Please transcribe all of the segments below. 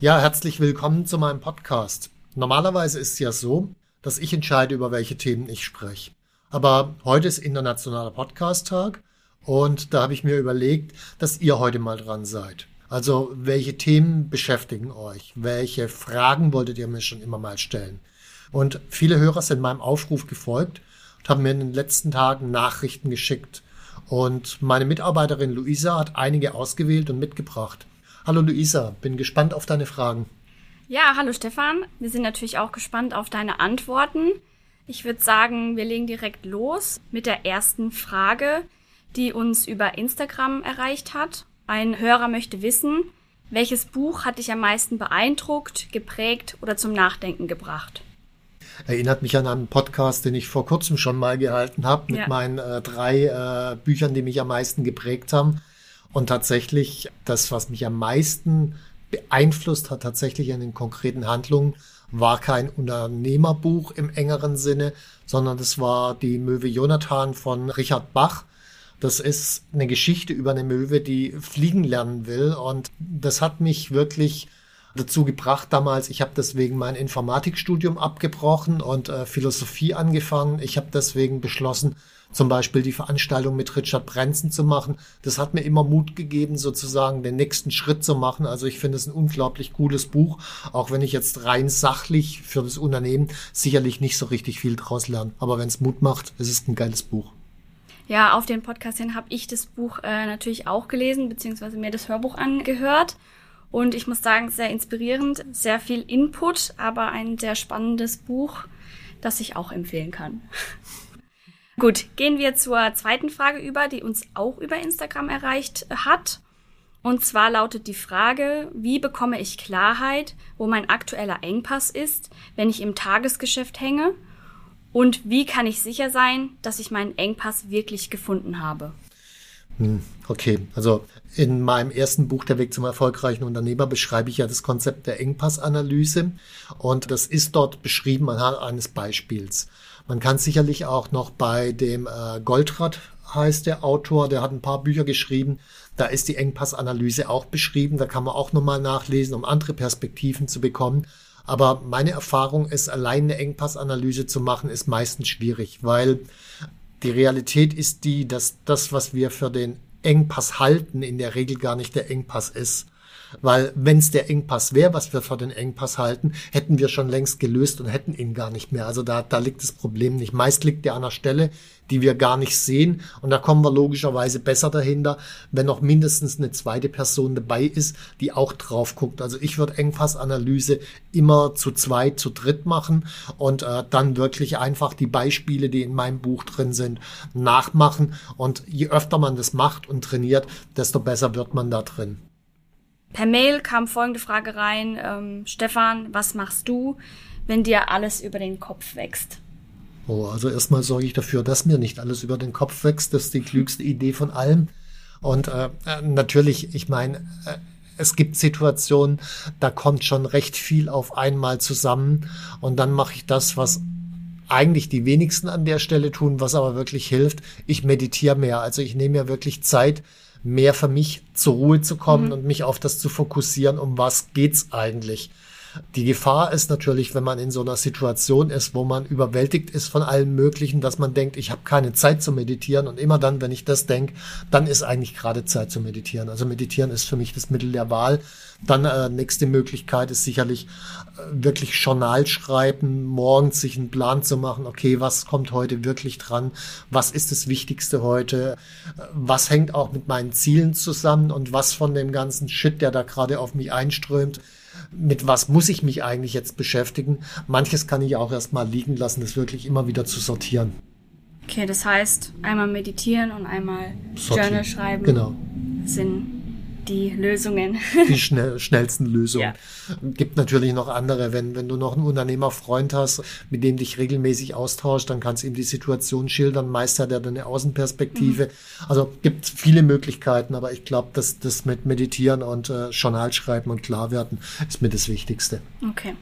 Ja, herzlich willkommen zu meinem Podcast. Normalerweise ist es ja so, dass ich entscheide, über welche Themen ich spreche. Aber heute ist Internationaler Podcast-Tag und da habe ich mir überlegt, dass ihr heute mal dran seid. Also, welche Themen beschäftigen euch? Welche Fragen wolltet ihr mir schon immer mal stellen? Und viele Hörer sind meinem Aufruf gefolgt und haben mir in den letzten Tagen Nachrichten geschickt. Und meine Mitarbeiterin Luisa hat einige ausgewählt und mitgebracht. Hallo Luisa, bin gespannt auf deine Fragen. Ja, hallo Stefan. Wir sind natürlich auch gespannt auf deine Antworten. Ich würde sagen, wir legen direkt los mit der ersten Frage, die uns über Instagram erreicht hat. Ein Hörer möchte wissen, welches Buch hat dich am meisten beeindruckt, geprägt oder zum Nachdenken gebracht? Erinnert mich an einen Podcast, den ich vor kurzem schon mal gehalten habe, mit ja. meinen äh, drei äh, Büchern, die mich am meisten geprägt haben. Und tatsächlich, das, was mich am meisten beeinflusst hat, tatsächlich in den konkreten Handlungen, war kein Unternehmerbuch im engeren Sinne, sondern das war die Möwe Jonathan von Richard Bach. Das ist eine Geschichte über eine Möwe, die fliegen lernen will. Und das hat mich wirklich dazu gebracht damals. Ich habe deswegen mein Informatikstudium abgebrochen und äh, Philosophie angefangen. Ich habe deswegen beschlossen, zum Beispiel die Veranstaltung mit Richard Branson zu machen. Das hat mir immer Mut gegeben, sozusagen den nächsten Schritt zu machen. Also ich finde es ein unglaublich cooles Buch, auch wenn ich jetzt rein sachlich für das Unternehmen sicherlich nicht so richtig viel draus lerne. Aber wenn es Mut macht, ist es ein geiles Buch. Ja, auf den Podcast hin habe ich das Buch äh, natürlich auch gelesen, beziehungsweise mir das Hörbuch angehört. Und ich muss sagen, sehr inspirierend, sehr viel Input, aber ein sehr spannendes Buch, das ich auch empfehlen kann. Gut, gehen wir zur zweiten Frage über, die uns auch über Instagram erreicht hat. Und zwar lautet die Frage, wie bekomme ich Klarheit, wo mein aktueller Engpass ist, wenn ich im Tagesgeschäft hänge? Und wie kann ich sicher sein, dass ich meinen Engpass wirklich gefunden habe? Hm, okay, also in meinem ersten Buch Der Weg zum erfolgreichen Unternehmer beschreibe ich ja das Konzept der Engpassanalyse und das ist dort beschrieben anhand eines Beispiels. Man kann sicherlich auch noch bei dem äh, Goldrad heißt der Autor, der hat ein paar Bücher geschrieben. Da ist die Engpassanalyse auch beschrieben. Da kann man auch nochmal nachlesen, um andere Perspektiven zu bekommen. Aber meine Erfahrung ist, allein eine Engpassanalyse zu machen, ist meistens schwierig, weil die Realität ist die, dass das, was wir für den Engpass halten, in der Regel gar nicht der Engpass ist. Weil wenn es der Engpass wäre, was wir für den Engpass halten, hätten wir schon längst gelöst und hätten ihn gar nicht mehr. Also da, da liegt das Problem nicht. Meist liegt der an einer Stelle, die wir gar nicht sehen. Und da kommen wir logischerweise besser dahinter, wenn noch mindestens eine zweite Person dabei ist, die auch drauf guckt. Also ich würde Engpassanalyse immer zu zweit, zu dritt machen und äh, dann wirklich einfach die Beispiele, die in meinem Buch drin sind, nachmachen. Und je öfter man das macht und trainiert, desto besser wird man da drin. Per Mail kam folgende Frage rein. Ähm, Stefan, was machst du, wenn dir alles über den Kopf wächst? Oh, also erstmal sorge ich dafür, dass mir nicht alles über den Kopf wächst. Das ist die klügste Idee von allem. Und äh, äh natürlich, ich meine, äh, es gibt Situationen, da kommt schon recht viel auf einmal zusammen. Und dann mache ich das, was eigentlich die wenigsten an der Stelle tun, was aber wirklich hilft. Ich meditiere mehr. Also ich nehme mir wirklich Zeit, mehr für mich zur Ruhe zu kommen mhm. und mich auf das zu fokussieren, um was geht's eigentlich. Die Gefahr ist natürlich, wenn man in so einer Situation ist, wo man überwältigt ist von allem Möglichen, dass man denkt, ich habe keine Zeit zu meditieren. Und immer dann, wenn ich das denke, dann ist eigentlich gerade Zeit zu meditieren. Also meditieren ist für mich das Mittel der Wahl. Dann äh, nächste Möglichkeit ist sicherlich äh, wirklich Journal schreiben, morgens sich einen Plan zu machen, okay, was kommt heute wirklich dran, was ist das Wichtigste heute, was hängt auch mit meinen Zielen zusammen und was von dem ganzen Shit, der da gerade auf mich einströmt, mit was muss ich mich eigentlich jetzt beschäftigen. Manches kann ich auch erstmal liegen lassen, das wirklich immer wieder zu sortieren. Okay, das heißt, einmal meditieren und einmal sortieren. Journal schreiben. Genau. Sind die Lösungen. Die schnell, schnellsten Lösungen. Ja. Gibt natürlich noch andere. Wenn, wenn du noch einen Unternehmerfreund hast, mit dem dich regelmäßig austauscht, dann kannst du ihm die Situation schildern. Meist hat er dann eine Außenperspektive. Mhm. Also gibt viele Möglichkeiten, aber ich glaube, dass das mit Meditieren und äh, Journal schreiben und klar werden ist mir das Wichtigste. Okay.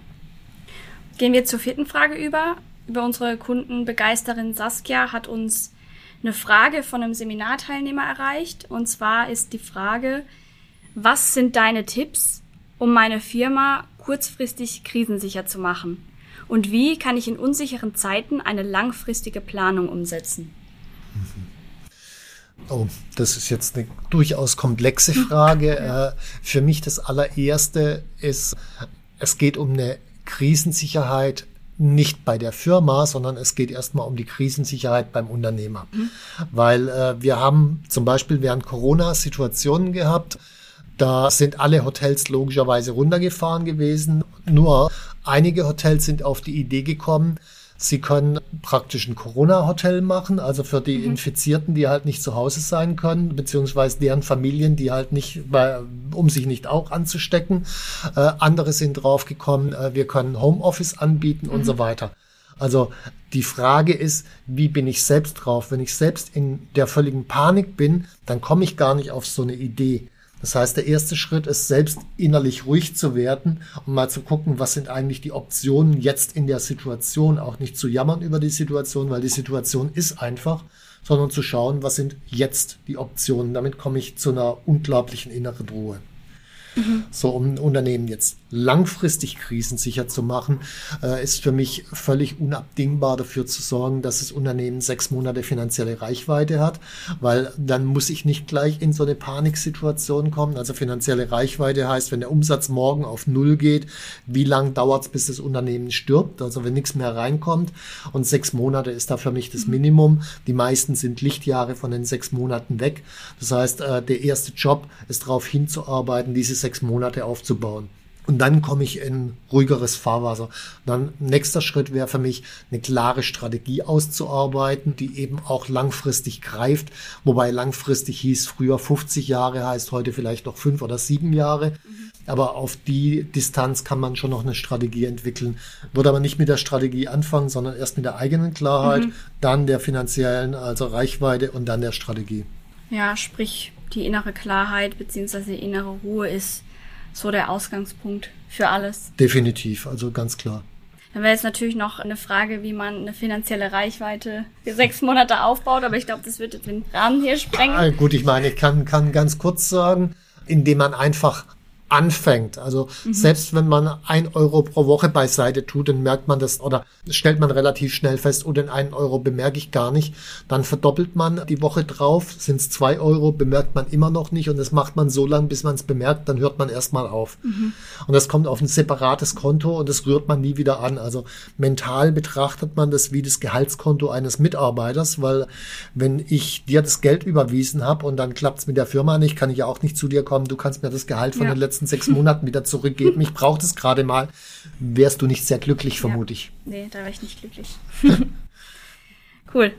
Gehen wir zur vierten Frage über. Über unsere Kundenbegeisterin Saskia hat uns eine Frage von einem Seminarteilnehmer erreicht. Und zwar ist die Frage, was sind deine Tipps, um meine Firma kurzfristig krisensicher zu machen? Und wie kann ich in unsicheren Zeiten eine langfristige Planung umsetzen? Oh, das ist jetzt eine durchaus komplexe Frage. Äh, für mich das allererste ist, es geht um eine Krisensicherheit nicht bei der Firma, sondern es geht erstmal um die Krisensicherheit beim Unternehmer. Mhm. Weil äh, wir haben zum Beispiel während Corona Situationen gehabt, da sind alle Hotels logischerweise runtergefahren gewesen. Nur einige Hotels sind auf die Idee gekommen, Sie können praktisch ein Corona-Hotel machen, also für die mhm. Infizierten, die halt nicht zu Hause sein können, beziehungsweise deren Familien, die halt nicht, um sich nicht auch anzustecken. Äh, andere sind draufgekommen, äh, wir können Homeoffice anbieten mhm. und so mhm. weiter. Also die Frage ist, wie bin ich selbst drauf? Wenn ich selbst in der völligen Panik bin, dann komme ich gar nicht auf so eine Idee. Das heißt, der erste Schritt ist, selbst innerlich ruhig zu werden und mal zu gucken, was sind eigentlich die Optionen jetzt in der Situation, auch nicht zu jammern über die Situation, weil die Situation ist einfach, sondern zu schauen, was sind jetzt die Optionen. Damit komme ich zu einer unglaublichen inneren Ruhe. Mhm. So, um ein Unternehmen jetzt langfristig krisensicher zu machen, äh, ist für mich völlig unabdingbar dafür zu sorgen, dass das Unternehmen sechs Monate finanzielle Reichweite hat, weil dann muss ich nicht gleich in so eine Paniksituation kommen. Also finanzielle Reichweite heißt, wenn der Umsatz morgen auf Null geht, wie lang dauert es, bis das Unternehmen stirbt? Also wenn nichts mehr reinkommt und sechs Monate ist da für mich das Minimum. Die meisten sind Lichtjahre von den sechs Monaten weg. Das heißt, äh, der erste Job ist darauf hinzuarbeiten, diese sechs Monate aufzubauen. Und dann komme ich in ruhigeres Fahrwasser. Dann nächster Schritt wäre für mich, eine klare Strategie auszuarbeiten, die eben auch langfristig greift. Wobei langfristig hieß früher 50 Jahre, heißt heute vielleicht noch fünf oder sieben Jahre. Mhm. Aber auf die Distanz kann man schon noch eine Strategie entwickeln. Würde aber nicht mit der Strategie anfangen, sondern erst mit der eigenen Klarheit, mhm. dann der finanziellen, also Reichweite und dann der Strategie. Ja, sprich, die innere Klarheit bzw. die innere Ruhe ist so der Ausgangspunkt für alles. Definitiv, also ganz klar. Dann wäre jetzt natürlich noch eine Frage, wie man eine finanzielle Reichweite für sechs Monate aufbaut, aber ich glaube, das wird den Rahmen hier sprengen. Ah, gut, ich meine, ich kann, kann ganz kurz sagen, indem man einfach anfängt. Also mhm. selbst wenn man ein Euro pro Woche beiseite tut, dann merkt man das oder stellt man relativ schnell fest, oh, den einen Euro bemerke ich gar nicht. Dann verdoppelt man die Woche drauf, sind es zwei Euro, bemerkt man immer noch nicht und das macht man so lange, bis man es bemerkt, dann hört man erstmal auf. Mhm. Und das kommt auf ein separates Konto und das rührt man nie wieder an. Also mental betrachtet man das wie das Gehaltskonto eines Mitarbeiters, weil wenn ich dir das Geld überwiesen habe und dann klappt es mit der Firma nicht, kann ich ja auch nicht zu dir kommen, du kannst mir das Gehalt von ja. den letzten letzten sechs Monaten wieder zurückgeben. Ich brauche das gerade mal. Wärst du nicht sehr glücklich, vermute ich. Nee, da wäre ich nicht glücklich. cool.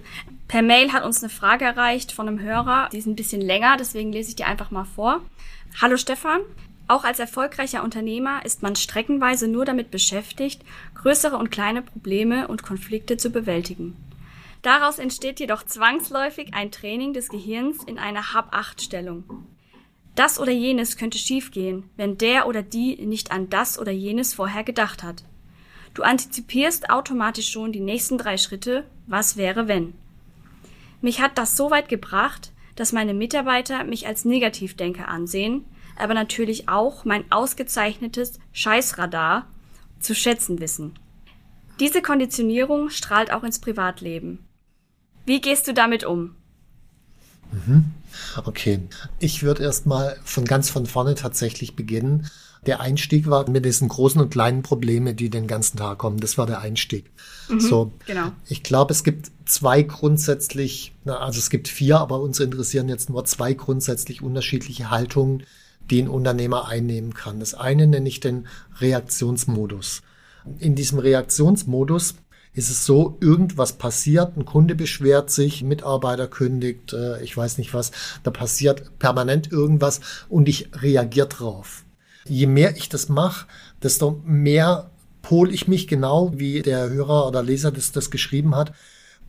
Per Mail hat uns eine Frage erreicht von einem Hörer. Die ist ein bisschen länger, deswegen lese ich die einfach mal vor. Hallo Stefan. Auch als erfolgreicher Unternehmer ist man streckenweise nur damit beschäftigt, größere und kleine Probleme und Konflikte zu bewältigen. Daraus entsteht jedoch zwangsläufig ein Training des Gehirns in einer Hab-Acht-Stellung. Das oder jenes könnte schiefgehen, wenn der oder die nicht an das oder jenes vorher gedacht hat. Du antizipierst automatisch schon die nächsten drei Schritte, was wäre wenn. Mich hat das so weit gebracht, dass meine Mitarbeiter mich als Negativdenker ansehen, aber natürlich auch mein ausgezeichnetes Scheißradar zu schätzen wissen. Diese Konditionierung strahlt auch ins Privatleben. Wie gehst du damit um? Mhm. Okay, ich würde erstmal von ganz von vorne tatsächlich beginnen. Der Einstieg war mit diesen großen und kleinen Probleme, die den ganzen Tag kommen. Das war der Einstieg. Mhm, so, genau. Ich glaube, es gibt zwei grundsätzlich, also es gibt vier, aber uns interessieren jetzt nur zwei grundsätzlich unterschiedliche Haltungen, die ein Unternehmer einnehmen kann. Das eine nenne ich den Reaktionsmodus. In diesem Reaktionsmodus ist es so, irgendwas passiert, ein Kunde beschwert sich, ein Mitarbeiter kündigt, äh, ich weiß nicht was, da passiert permanent irgendwas und ich reagiere drauf. Je mehr ich das mache, desto mehr pol ich mich genau, wie der Hörer oder Leser das, das geschrieben hat,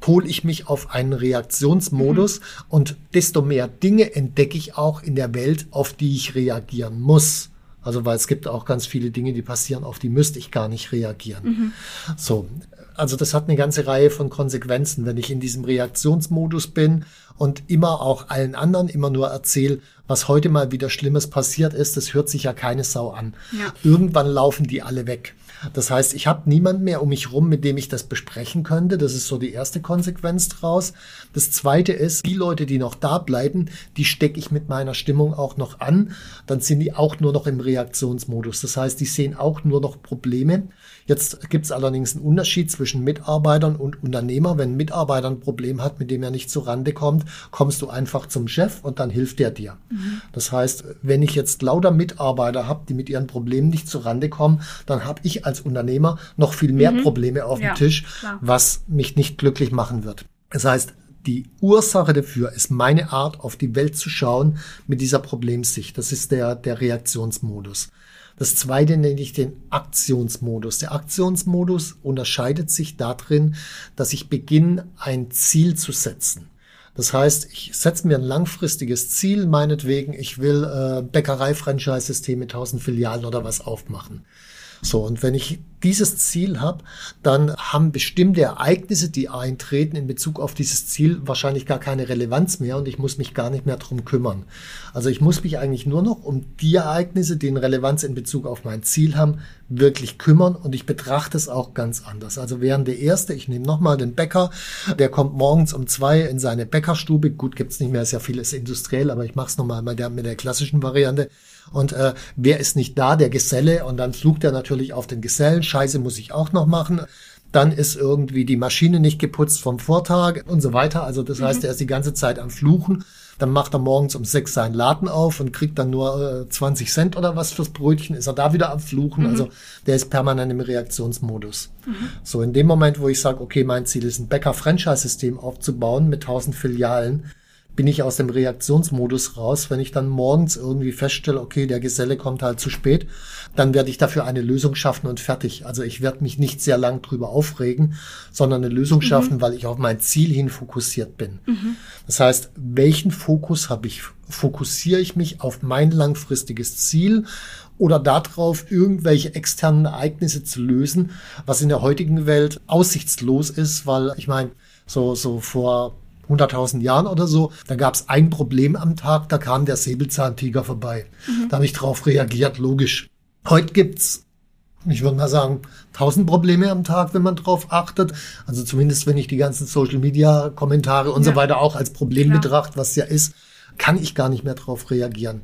pol ich mich auf einen Reaktionsmodus mhm. und desto mehr Dinge entdecke ich auch in der Welt, auf die ich reagieren muss. Also weil es gibt auch ganz viele Dinge, die passieren, auf die müsste ich gar nicht reagieren. Mhm. So, also das hat eine ganze Reihe von Konsequenzen, wenn ich in diesem Reaktionsmodus bin und immer auch allen anderen immer nur erzähle, was heute mal wieder Schlimmes passiert ist, das hört sich ja keine Sau an. Ja. Irgendwann laufen die alle weg. Das heißt, ich habe niemand mehr um mich rum, mit dem ich das besprechen könnte. Das ist so die erste Konsequenz draus. Das zweite ist, die Leute, die noch da bleiben, die stecke ich mit meiner Stimmung auch noch an. Dann sind die auch nur noch im Reaktionsmodus. Das heißt, die sehen auch nur noch Probleme. Jetzt gibt es allerdings einen Unterschied zwischen Mitarbeitern und Unternehmer. Wenn ein Mitarbeiter ein Problem hat, mit dem er nicht zurande kommt, kommst du einfach zum Chef und dann hilft er dir. Mhm. Das heißt, wenn ich jetzt lauter Mitarbeiter habe, die mit ihren Problemen nicht zurande kommen, dann habe ich als Unternehmer noch viel mehr mhm. Probleme auf ja, dem Tisch, klar. was mich nicht glücklich machen wird. Das heißt, die Ursache dafür ist meine Art, auf die Welt zu schauen mit dieser Problemsicht. Das ist der, der Reaktionsmodus. Das zweite nenne ich den Aktionsmodus. Der Aktionsmodus unterscheidet sich darin, dass ich beginne, ein Ziel zu setzen. Das heißt, ich setze mir ein langfristiges Ziel, meinetwegen, ich will äh, Bäckerei-Franchise-System mit 1000 Filialen oder was aufmachen. So, und wenn ich dieses Ziel habe, dann haben bestimmte Ereignisse, die eintreten in Bezug auf dieses Ziel, wahrscheinlich gar keine Relevanz mehr und ich muss mich gar nicht mehr drum kümmern. Also ich muss mich eigentlich nur noch um die Ereignisse, die eine Relevanz in Bezug auf mein Ziel haben, wirklich kümmern und ich betrachte es auch ganz anders. Also während der erste, ich nehme nochmal den Bäcker, der kommt morgens um zwei in seine Bäckerstube. Gut, gibt's nicht mehr, ist ja vieles industriell, aber ich mache es nochmal mit der, klassischen Variante. Und äh, wer ist nicht da? Der Geselle. Und dann flucht er natürlich auf den Gesellen. Scheiße muss ich auch noch machen. Dann ist irgendwie die Maschine nicht geputzt vom Vortag und so weiter. Also das mhm. heißt, er ist die ganze Zeit am Fluchen. Dann macht er morgens um sechs seinen Laden auf und kriegt dann nur äh, 20 Cent oder was fürs Brötchen. Ist er da wieder am Fluchen? Mhm. Also der ist permanent im Reaktionsmodus. Mhm. So in dem Moment, wo ich sage, okay, mein Ziel ist ein Bäcker-Franchise-System aufzubauen mit 1000 Filialen, bin ich aus dem Reaktionsmodus raus. Wenn ich dann morgens irgendwie feststelle, okay, der Geselle kommt halt zu spät, dann werde ich dafür eine Lösung schaffen und fertig. Also ich werde mich nicht sehr lang drüber aufregen, sondern eine Lösung mhm. schaffen, weil ich auf mein Ziel hin fokussiert bin. Mhm. Das heißt, welchen Fokus habe ich? Fokussiere ich mich auf mein langfristiges Ziel oder darauf, irgendwelche externen Ereignisse zu lösen, was in der heutigen Welt aussichtslos ist, weil ich meine, so, so vor 100.000 Jahren oder so, da gab es ein Problem am Tag, da kam der Säbelzahntiger vorbei. Mhm. Da habe ich drauf reagiert, logisch. Heute gibt's ich würde mal sagen, tausend Probleme am Tag, wenn man drauf achtet. Also zumindest, wenn ich die ganzen Social Media Kommentare und ja. so weiter auch als Problem Klar. betrachte, was ja ist, kann ich gar nicht mehr drauf reagieren.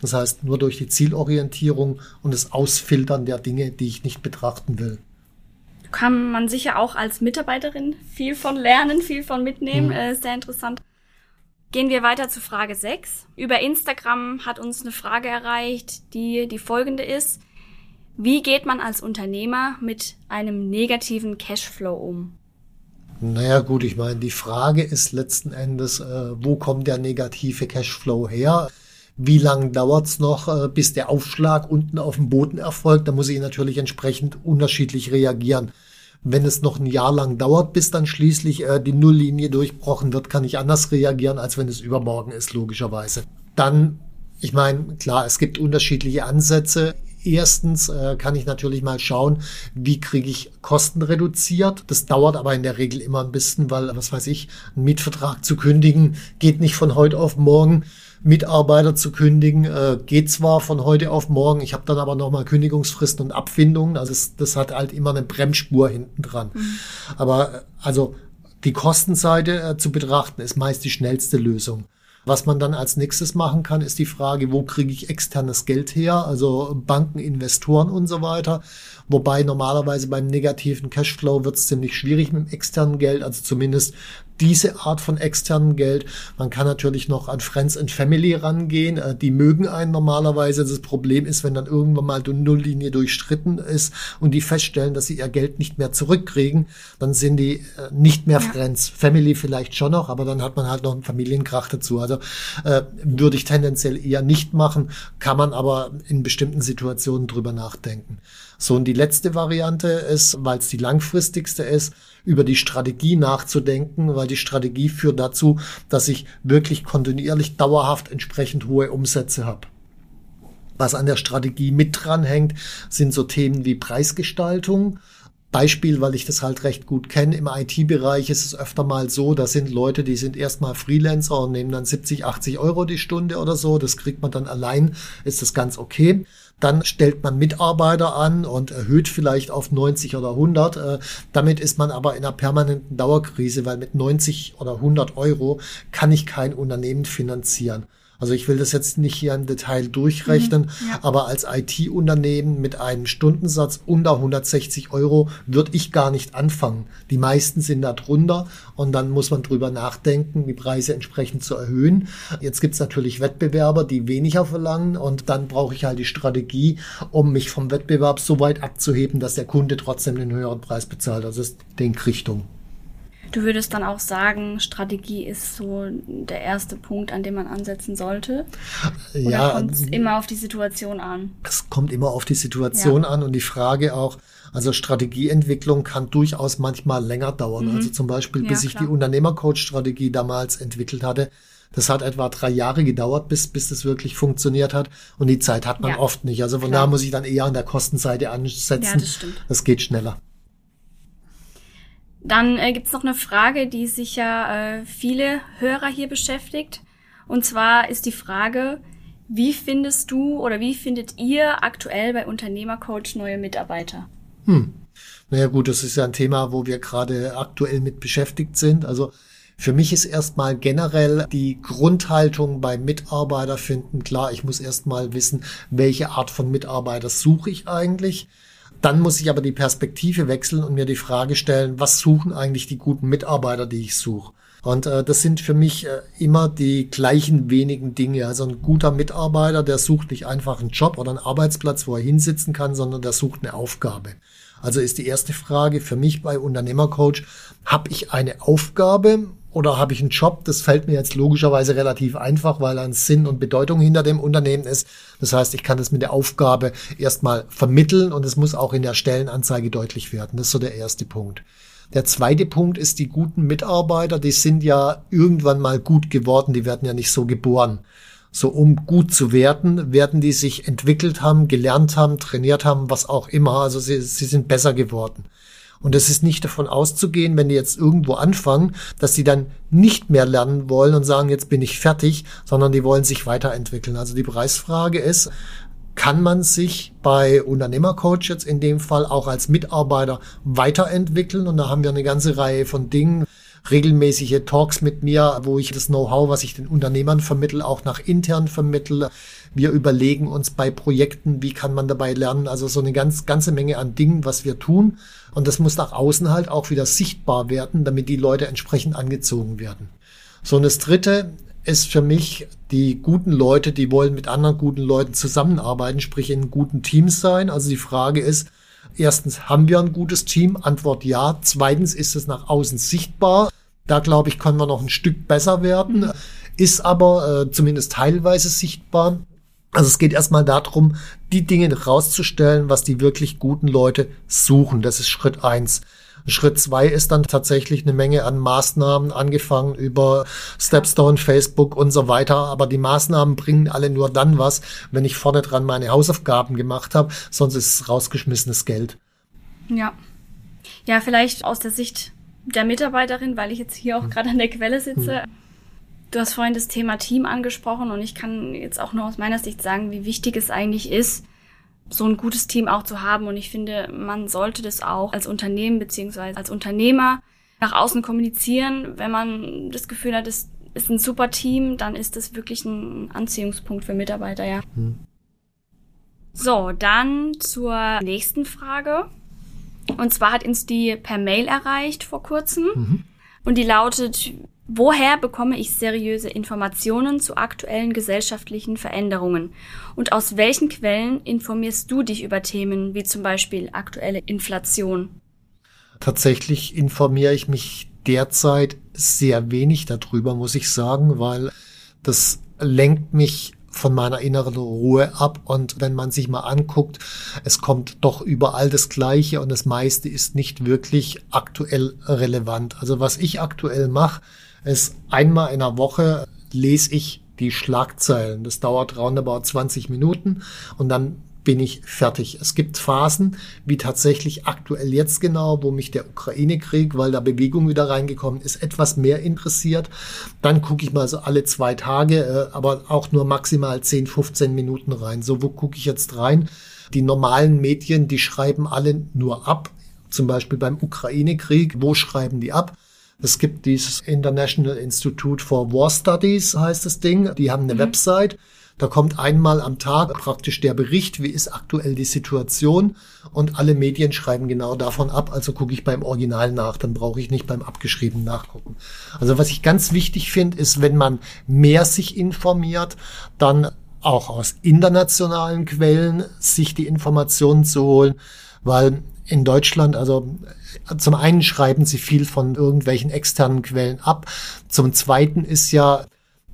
Das heißt, nur durch die Zielorientierung und das Ausfiltern der Dinge, die ich nicht betrachten will kann man sicher auch als Mitarbeiterin viel von lernen, viel von mitnehmen. Mhm. Äh, sehr interessant. Gehen wir weiter zu Frage 6. Über Instagram hat uns eine Frage erreicht, die die folgende ist. Wie geht man als Unternehmer mit einem negativen Cashflow um? Naja gut, ich meine, die Frage ist letzten Endes, äh, wo kommt der negative Cashflow her? Wie lange dauert's noch, äh, bis der Aufschlag unten auf dem Boden erfolgt? Da muss ich natürlich entsprechend unterschiedlich reagieren. Wenn es noch ein Jahr lang dauert, bis dann schließlich äh, die Nulllinie durchbrochen wird, kann ich anders reagieren, als wenn es übermorgen ist, logischerweise. Dann, ich meine, klar, es gibt unterschiedliche Ansätze. Erstens äh, kann ich natürlich mal schauen, wie kriege ich Kosten reduziert. Das dauert aber in der Regel immer ein bisschen, weil, was weiß ich, einen Mietvertrag zu kündigen geht nicht von heute auf morgen Mitarbeiter zu kündigen, äh, geht zwar von heute auf morgen, ich habe dann aber nochmal Kündigungsfristen und Abfindungen, also das, das hat halt immer eine Bremsspur hinten dran. Mhm. Aber äh, also die Kostenseite äh, zu betrachten, ist meist die schnellste Lösung. Was man dann als nächstes machen kann, ist die Frage, wo kriege ich externes Geld her? Also Banken, Investoren und so weiter. Wobei normalerweise beim negativen Cashflow wird es ziemlich schwierig mit dem externen Geld, also zumindest diese Art von externem Geld. Man kann natürlich noch an Friends and Family rangehen. Äh, die mögen einen normalerweise. Das Problem ist, wenn dann irgendwann mal die Nulllinie durchstritten ist und die feststellen, dass sie ihr Geld nicht mehr zurückkriegen, dann sind die äh, nicht mehr ja. Friends. Family vielleicht schon noch, aber dann hat man halt noch einen Familienkrach dazu. Also äh, würde ich tendenziell eher nicht machen, kann man aber in bestimmten Situationen drüber nachdenken. So, und die letzte Variante ist, weil es die langfristigste ist, über die Strategie nachzudenken, weil die Strategie führt dazu, dass ich wirklich kontinuierlich dauerhaft entsprechend hohe Umsätze habe. Was an der Strategie mit dranhängt, sind so Themen wie Preisgestaltung. Beispiel, weil ich das halt recht gut kenne. Im IT-Bereich ist es öfter mal so, da sind Leute, die sind erstmal Freelancer und nehmen dann 70, 80 Euro die Stunde oder so. Das kriegt man dann allein, ist das ganz okay. Dann stellt man Mitarbeiter an und erhöht vielleicht auf 90 oder 100. Äh, damit ist man aber in einer permanenten Dauerkrise, weil mit 90 oder 100 Euro kann ich kein Unternehmen finanzieren. Also ich will das jetzt nicht hier im Detail durchrechnen, mhm, ja. aber als IT-Unternehmen mit einem Stundensatz unter 160 Euro würde ich gar nicht anfangen. Die meisten sind da drunter und dann muss man drüber nachdenken, die Preise entsprechend zu erhöhen. Jetzt gibt's natürlich Wettbewerber, die weniger verlangen und dann brauche ich halt die Strategie, um mich vom Wettbewerb so weit abzuheben, dass der Kunde trotzdem den höheren Preis bezahlt. Das ist Denkrichtung. Du würdest dann auch sagen, Strategie ist so der erste Punkt, an dem man ansetzen sollte? Oder ja, kommt es immer auf die Situation an? Es kommt immer auf die Situation ja. an und die Frage auch, also Strategieentwicklung kann durchaus manchmal länger dauern. Mhm. Also zum Beispiel, bis ja, ich die Unternehmercoach-Strategie damals entwickelt hatte, das hat etwa drei Jahre gedauert, bis, bis das wirklich funktioniert hat. Und die Zeit hat man ja, oft nicht. Also von daher muss ich dann eher an der Kostenseite ansetzen. Ja, das stimmt. Das geht schneller. Dann äh, gibt es noch eine Frage, die sicher äh, viele Hörer hier beschäftigt. Und zwar ist die Frage, wie findest du oder wie findet ihr aktuell bei Unternehmercoach neue Mitarbeiter? Hm. Naja gut, das ist ja ein Thema, wo wir gerade aktuell mit beschäftigt sind. Also für mich ist erstmal generell die Grundhaltung beim Mitarbeiter finden klar. Ich muss erstmal wissen, welche Art von Mitarbeiter suche ich eigentlich. Dann muss ich aber die Perspektive wechseln und mir die Frage stellen, was suchen eigentlich die guten Mitarbeiter, die ich suche? Und äh, das sind für mich äh, immer die gleichen wenigen Dinge. Also ein guter Mitarbeiter, der sucht nicht einfach einen Job oder einen Arbeitsplatz, wo er hinsitzen kann, sondern der sucht eine Aufgabe. Also ist die erste Frage für mich bei Unternehmercoach, habe ich eine Aufgabe oder habe ich einen Job? Das fällt mir jetzt logischerweise relativ einfach, weil ein Sinn und Bedeutung hinter dem Unternehmen ist. Das heißt, ich kann das mit der Aufgabe erstmal vermitteln und es muss auch in der Stellenanzeige deutlich werden. Das ist so der erste Punkt. Der zweite Punkt ist, die guten Mitarbeiter, die sind ja irgendwann mal gut geworden, die werden ja nicht so geboren. So, um gut zu werden, werden die sich entwickelt haben, gelernt haben, trainiert haben, was auch immer. Also sie, sie sind besser geworden. Und es ist nicht davon auszugehen, wenn die jetzt irgendwo anfangen, dass sie dann nicht mehr lernen wollen und sagen, jetzt bin ich fertig, sondern die wollen sich weiterentwickeln. Also die Preisfrage ist, kann man sich bei Unternehmercoach jetzt in dem Fall auch als Mitarbeiter weiterentwickeln? Und da haben wir eine ganze Reihe von Dingen regelmäßige Talks mit mir, wo ich das Know-how, was ich den Unternehmern vermittel, auch nach intern vermittel. Wir überlegen uns bei Projekten, wie kann man dabei lernen. Also so eine ganz, ganze Menge an Dingen, was wir tun. Und das muss nach außen halt auch wieder sichtbar werden, damit die Leute entsprechend angezogen werden. So, und das dritte ist für mich, die guten Leute, die wollen mit anderen guten Leuten zusammenarbeiten, sprich in guten Teams sein. Also die Frage ist, erstens, haben wir ein gutes Team? Antwort ja. Zweitens, ist es nach außen sichtbar? Da glaube ich, können wir noch ein Stück besser werden. Ist aber äh, zumindest teilweise sichtbar. Also es geht erstmal darum, die Dinge rauszustellen, was die wirklich guten Leute suchen. Das ist Schritt eins. Schritt zwei ist dann tatsächlich eine Menge an Maßnahmen, angefangen über Stepstone, Facebook und so weiter. Aber die Maßnahmen bringen alle nur dann was, wenn ich vorne dran meine Hausaufgaben gemacht habe. Sonst ist es rausgeschmissenes Geld. Ja. Ja, vielleicht aus der Sicht der Mitarbeiterin, weil ich jetzt hier auch hm. gerade an der Quelle sitze. Hm Du hast vorhin das Thema Team angesprochen und ich kann jetzt auch nur aus meiner Sicht sagen, wie wichtig es eigentlich ist, so ein gutes Team auch zu haben. Und ich finde, man sollte das auch als Unternehmen beziehungsweise als Unternehmer nach außen kommunizieren. Wenn man das Gefühl hat, es ist ein super Team, dann ist das wirklich ein Anziehungspunkt für Mitarbeiter, ja. Hm. So, dann zur nächsten Frage. Und zwar hat uns die per Mail erreicht vor kurzem. Mhm. Und die lautet, woher bekomme ich seriöse Informationen zu aktuellen gesellschaftlichen Veränderungen? Und aus welchen Quellen informierst du dich über Themen wie zum Beispiel aktuelle Inflation? Tatsächlich informiere ich mich derzeit sehr wenig darüber, muss ich sagen, weil das lenkt mich von meiner inneren Ruhe ab. Und wenn man sich mal anguckt, es kommt doch überall das Gleiche und das meiste ist nicht wirklich aktuell relevant. Also was ich aktuell mache, ist einmal in der Woche lese ich die Schlagzeilen. Das dauert roundabout 20 Minuten und dann bin ich fertig. Es gibt Phasen, wie tatsächlich aktuell jetzt genau, wo mich der Ukraine-Krieg, weil da Bewegung wieder reingekommen ist, etwas mehr interessiert. Dann gucke ich mal so alle zwei Tage, äh, aber auch nur maximal 10, 15 Minuten rein. So, wo gucke ich jetzt rein? Die normalen Medien, die schreiben alle nur ab. Zum Beispiel beim Ukraine-Krieg. Wo schreiben die ab? Es gibt dieses International Institute for War Studies, heißt das Ding. Die haben eine mhm. Website da kommt einmal am Tag praktisch der Bericht, wie ist aktuell die Situation und alle Medien schreiben genau davon ab. Also gucke ich beim Original nach, dann brauche ich nicht beim abgeschriebenen nachgucken. Also was ich ganz wichtig finde, ist, wenn man mehr sich informiert, dann auch aus internationalen Quellen sich die Informationen zu holen, weil in Deutschland, also zum einen schreiben sie viel von irgendwelchen externen Quellen ab. Zum zweiten ist ja,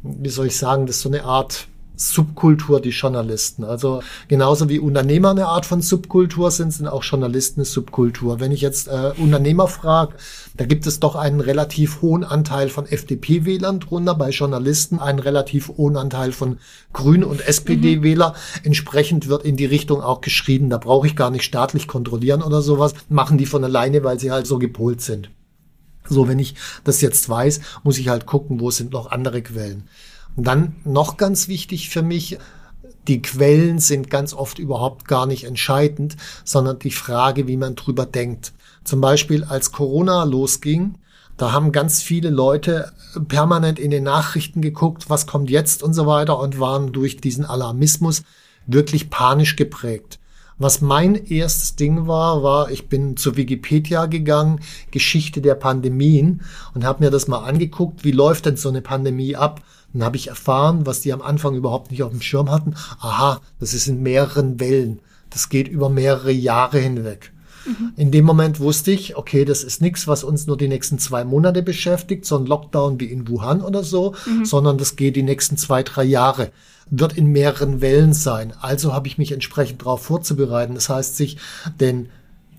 wie soll ich sagen, das ist so eine Art Subkultur die Journalisten. Also genauso wie Unternehmer eine Art von Subkultur sind, sind auch Journalisten eine Subkultur. Wenn ich jetzt äh, Unternehmer frage, da gibt es doch einen relativ hohen Anteil von FDP-Wählern drunter, bei Journalisten einen relativ hohen Anteil von Grün- und SPD-Wähler. Mhm. Entsprechend wird in die Richtung auch geschrieben, da brauche ich gar nicht staatlich kontrollieren oder sowas, machen die von alleine, weil sie halt so gepolt sind. So, wenn ich das jetzt weiß, muss ich halt gucken, wo sind noch andere Quellen. Und dann noch ganz wichtig für mich, die Quellen sind ganz oft überhaupt gar nicht entscheidend, sondern die Frage, wie man drüber denkt. Zum Beispiel, als Corona losging, da haben ganz viele Leute permanent in den Nachrichten geguckt, was kommt jetzt und so weiter und waren durch diesen Alarmismus wirklich panisch geprägt. Was mein erstes Ding war, war, ich bin zu Wikipedia gegangen, Geschichte der Pandemien und habe mir das mal angeguckt, wie läuft denn so eine Pandemie ab? Dann habe ich erfahren, was die am Anfang überhaupt nicht auf dem Schirm hatten. Aha, das ist in mehreren Wellen. Das geht über mehrere Jahre hinweg. Mhm. In dem Moment wusste ich, okay, das ist nichts, was uns nur die nächsten zwei Monate beschäftigt, so ein Lockdown wie in Wuhan oder so, mhm. sondern das geht die nächsten zwei, drei Jahre wird in mehreren Wellen sein. Also habe ich mich entsprechend darauf vorzubereiten. Das heißt, sich den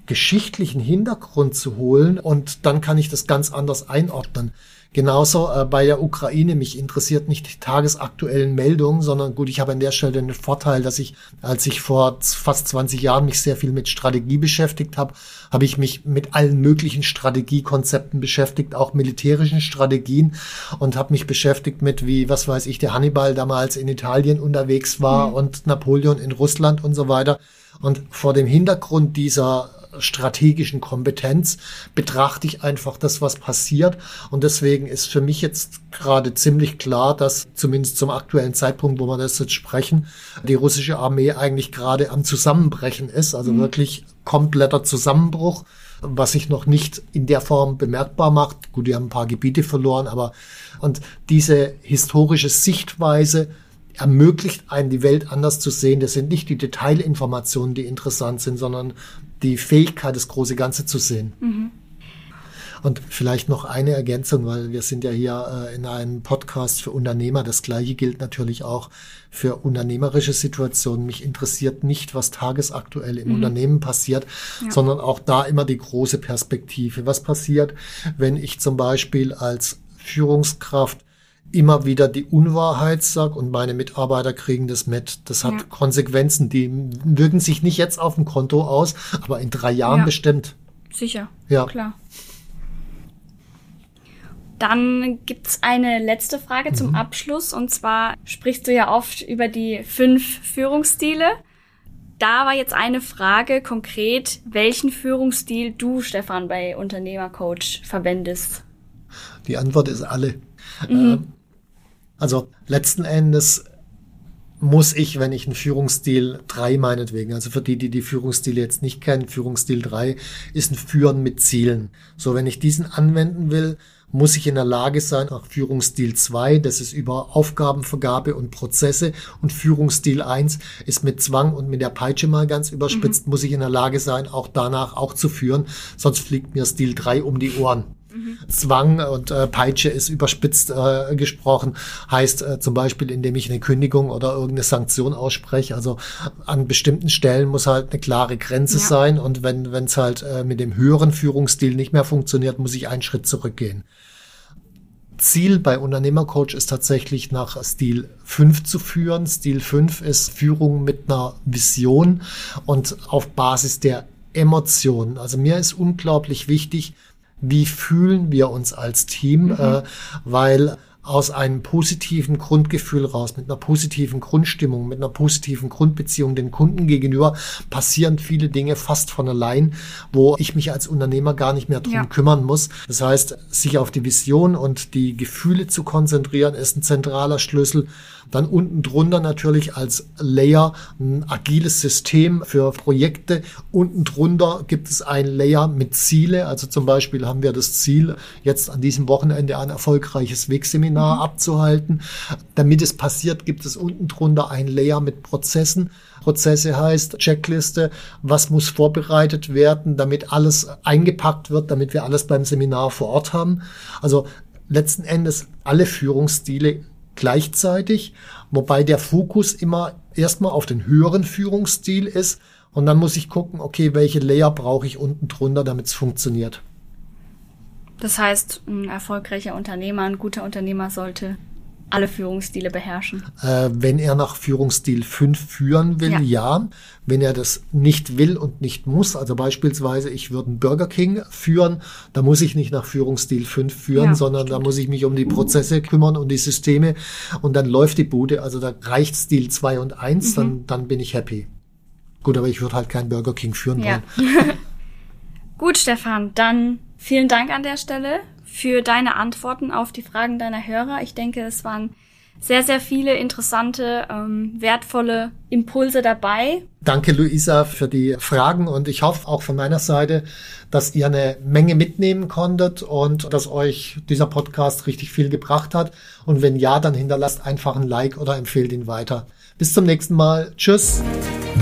geschichtlichen Hintergrund zu holen und dann kann ich das ganz anders einordnen. Genauso äh, bei der Ukraine. Mich interessiert nicht die tagesaktuellen Meldungen, sondern gut, ich habe an der Stelle den Vorteil, dass ich, als ich vor fast 20 Jahren mich sehr viel mit Strategie beschäftigt habe, habe ich mich mit allen möglichen Strategiekonzepten beschäftigt, auch militärischen Strategien und habe mich beschäftigt mit, wie, was weiß ich, der Hannibal damals in Italien unterwegs war mhm. und Napoleon in Russland und so weiter. Und vor dem Hintergrund dieser strategischen Kompetenz betrachte ich einfach das, was passiert. Und deswegen ist für mich jetzt gerade ziemlich klar, dass zumindest zum aktuellen Zeitpunkt, wo wir das jetzt sprechen, die russische Armee eigentlich gerade am Zusammenbrechen ist. Also mhm. wirklich kompletter Zusammenbruch was sich noch nicht in der Form bemerkbar macht. Gut, die haben ein paar Gebiete verloren, aber und diese historische Sichtweise ermöglicht einen, die Welt anders zu sehen. Das sind nicht die Detailinformationen, die interessant sind, sondern die Fähigkeit, das große Ganze zu sehen. Mhm. Und vielleicht noch eine Ergänzung, weil wir sind ja hier äh, in einem Podcast für Unternehmer. Das gleiche gilt natürlich auch für unternehmerische Situationen. Mich interessiert nicht, was tagesaktuell im mhm. Unternehmen passiert, ja. sondern auch da immer die große Perspektive. Was passiert, wenn ich zum Beispiel als Führungskraft immer wieder die Unwahrheit sag und meine Mitarbeiter kriegen das mit. Das hat ja. Konsequenzen, die wirken sich nicht jetzt auf dem Konto aus, aber in drei Jahren ja. bestimmt. Sicher. Ja. Klar. Dann gibt's eine letzte Frage mhm. zum Abschluss. Und zwar sprichst du ja oft über die fünf Führungsstile. Da war jetzt eine Frage konkret, welchen Führungsstil du, Stefan, bei Unternehmercoach verwendest. Die Antwort ist alle. Mhm. Ähm, also letzten Endes muss ich, wenn ich einen Führungsstil 3 meinetwegen, also für die, die die Führungsstile jetzt nicht kennen, Führungsstil 3 ist ein Führen mit Zielen. So, wenn ich diesen anwenden will, muss ich in der Lage sein, auch Führungsstil 2, das ist über Aufgabenvergabe und Prozesse und Führungsstil 1 ist mit Zwang und mit der Peitsche mal ganz überspitzt, mhm. muss ich in der Lage sein, auch danach auch zu führen, sonst fliegt mir Stil 3 um die Ohren. Mhm. Zwang und äh, Peitsche ist überspitzt äh, gesprochen, heißt äh, zum Beispiel, indem ich eine Kündigung oder irgendeine Sanktion ausspreche. Also an bestimmten Stellen muss halt eine klare Grenze ja. sein und wenn es halt äh, mit dem höheren Führungsstil nicht mehr funktioniert, muss ich einen Schritt zurückgehen. Ziel bei Unternehmercoach ist tatsächlich nach Stil 5 zu führen. Stil 5 ist Führung mit einer Vision und auf Basis der Emotionen. Also mir ist unglaublich wichtig, wie fühlen wir uns als Team, mhm. äh, weil aus einem positiven Grundgefühl raus, mit einer positiven Grundstimmung, mit einer positiven Grundbeziehung den Kunden gegenüber passieren viele Dinge fast von allein, wo ich mich als Unternehmer gar nicht mehr drum ja. kümmern muss. Das heißt, sich auf die Vision und die Gefühle zu konzentrieren, ist ein zentraler Schlüssel. Dann unten drunter natürlich als Layer ein agiles System für Projekte. Unten drunter gibt es ein Layer mit Ziele. Also zum Beispiel haben wir das Ziel, jetzt an diesem Wochenende ein erfolgreiches Wegseminar mhm. abzuhalten. Damit es passiert, gibt es unten drunter ein Layer mit Prozessen. Prozesse heißt Checkliste, was muss vorbereitet werden, damit alles eingepackt wird, damit wir alles beim Seminar vor Ort haben. Also letzten Endes alle Führungsstile gleichzeitig, wobei der Fokus immer erstmal auf den höheren Führungsstil ist und dann muss ich gucken, okay, welche Layer brauche ich unten drunter, damit es funktioniert. Das heißt, ein erfolgreicher Unternehmer, ein guter Unternehmer sollte alle Führungsstile beherrschen. Äh, wenn er nach Führungsstil 5 führen will, ja. ja. Wenn er das nicht will und nicht muss, also beispielsweise ich würde einen Burger King führen, da muss ich nicht nach Führungsstil 5 führen, ja, sondern stimmt. da muss ich mich um die Prozesse kümmern und die Systeme und dann läuft die Bude. Also da reicht Stil 2 und 1, mhm. dann, dann bin ich happy. Gut, aber ich würde halt keinen Burger King führen ja. wollen. Gut, Stefan, dann vielen Dank an der Stelle für deine Antworten auf die Fragen deiner Hörer. Ich denke, es waren sehr, sehr viele interessante, ähm, wertvolle Impulse dabei. Danke, Luisa, für die Fragen und ich hoffe auch von meiner Seite, dass ihr eine Menge mitnehmen konntet und dass euch dieser Podcast richtig viel gebracht hat. Und wenn ja, dann hinterlasst einfach ein Like oder empfehlt ihn weiter. Bis zum nächsten Mal. Tschüss.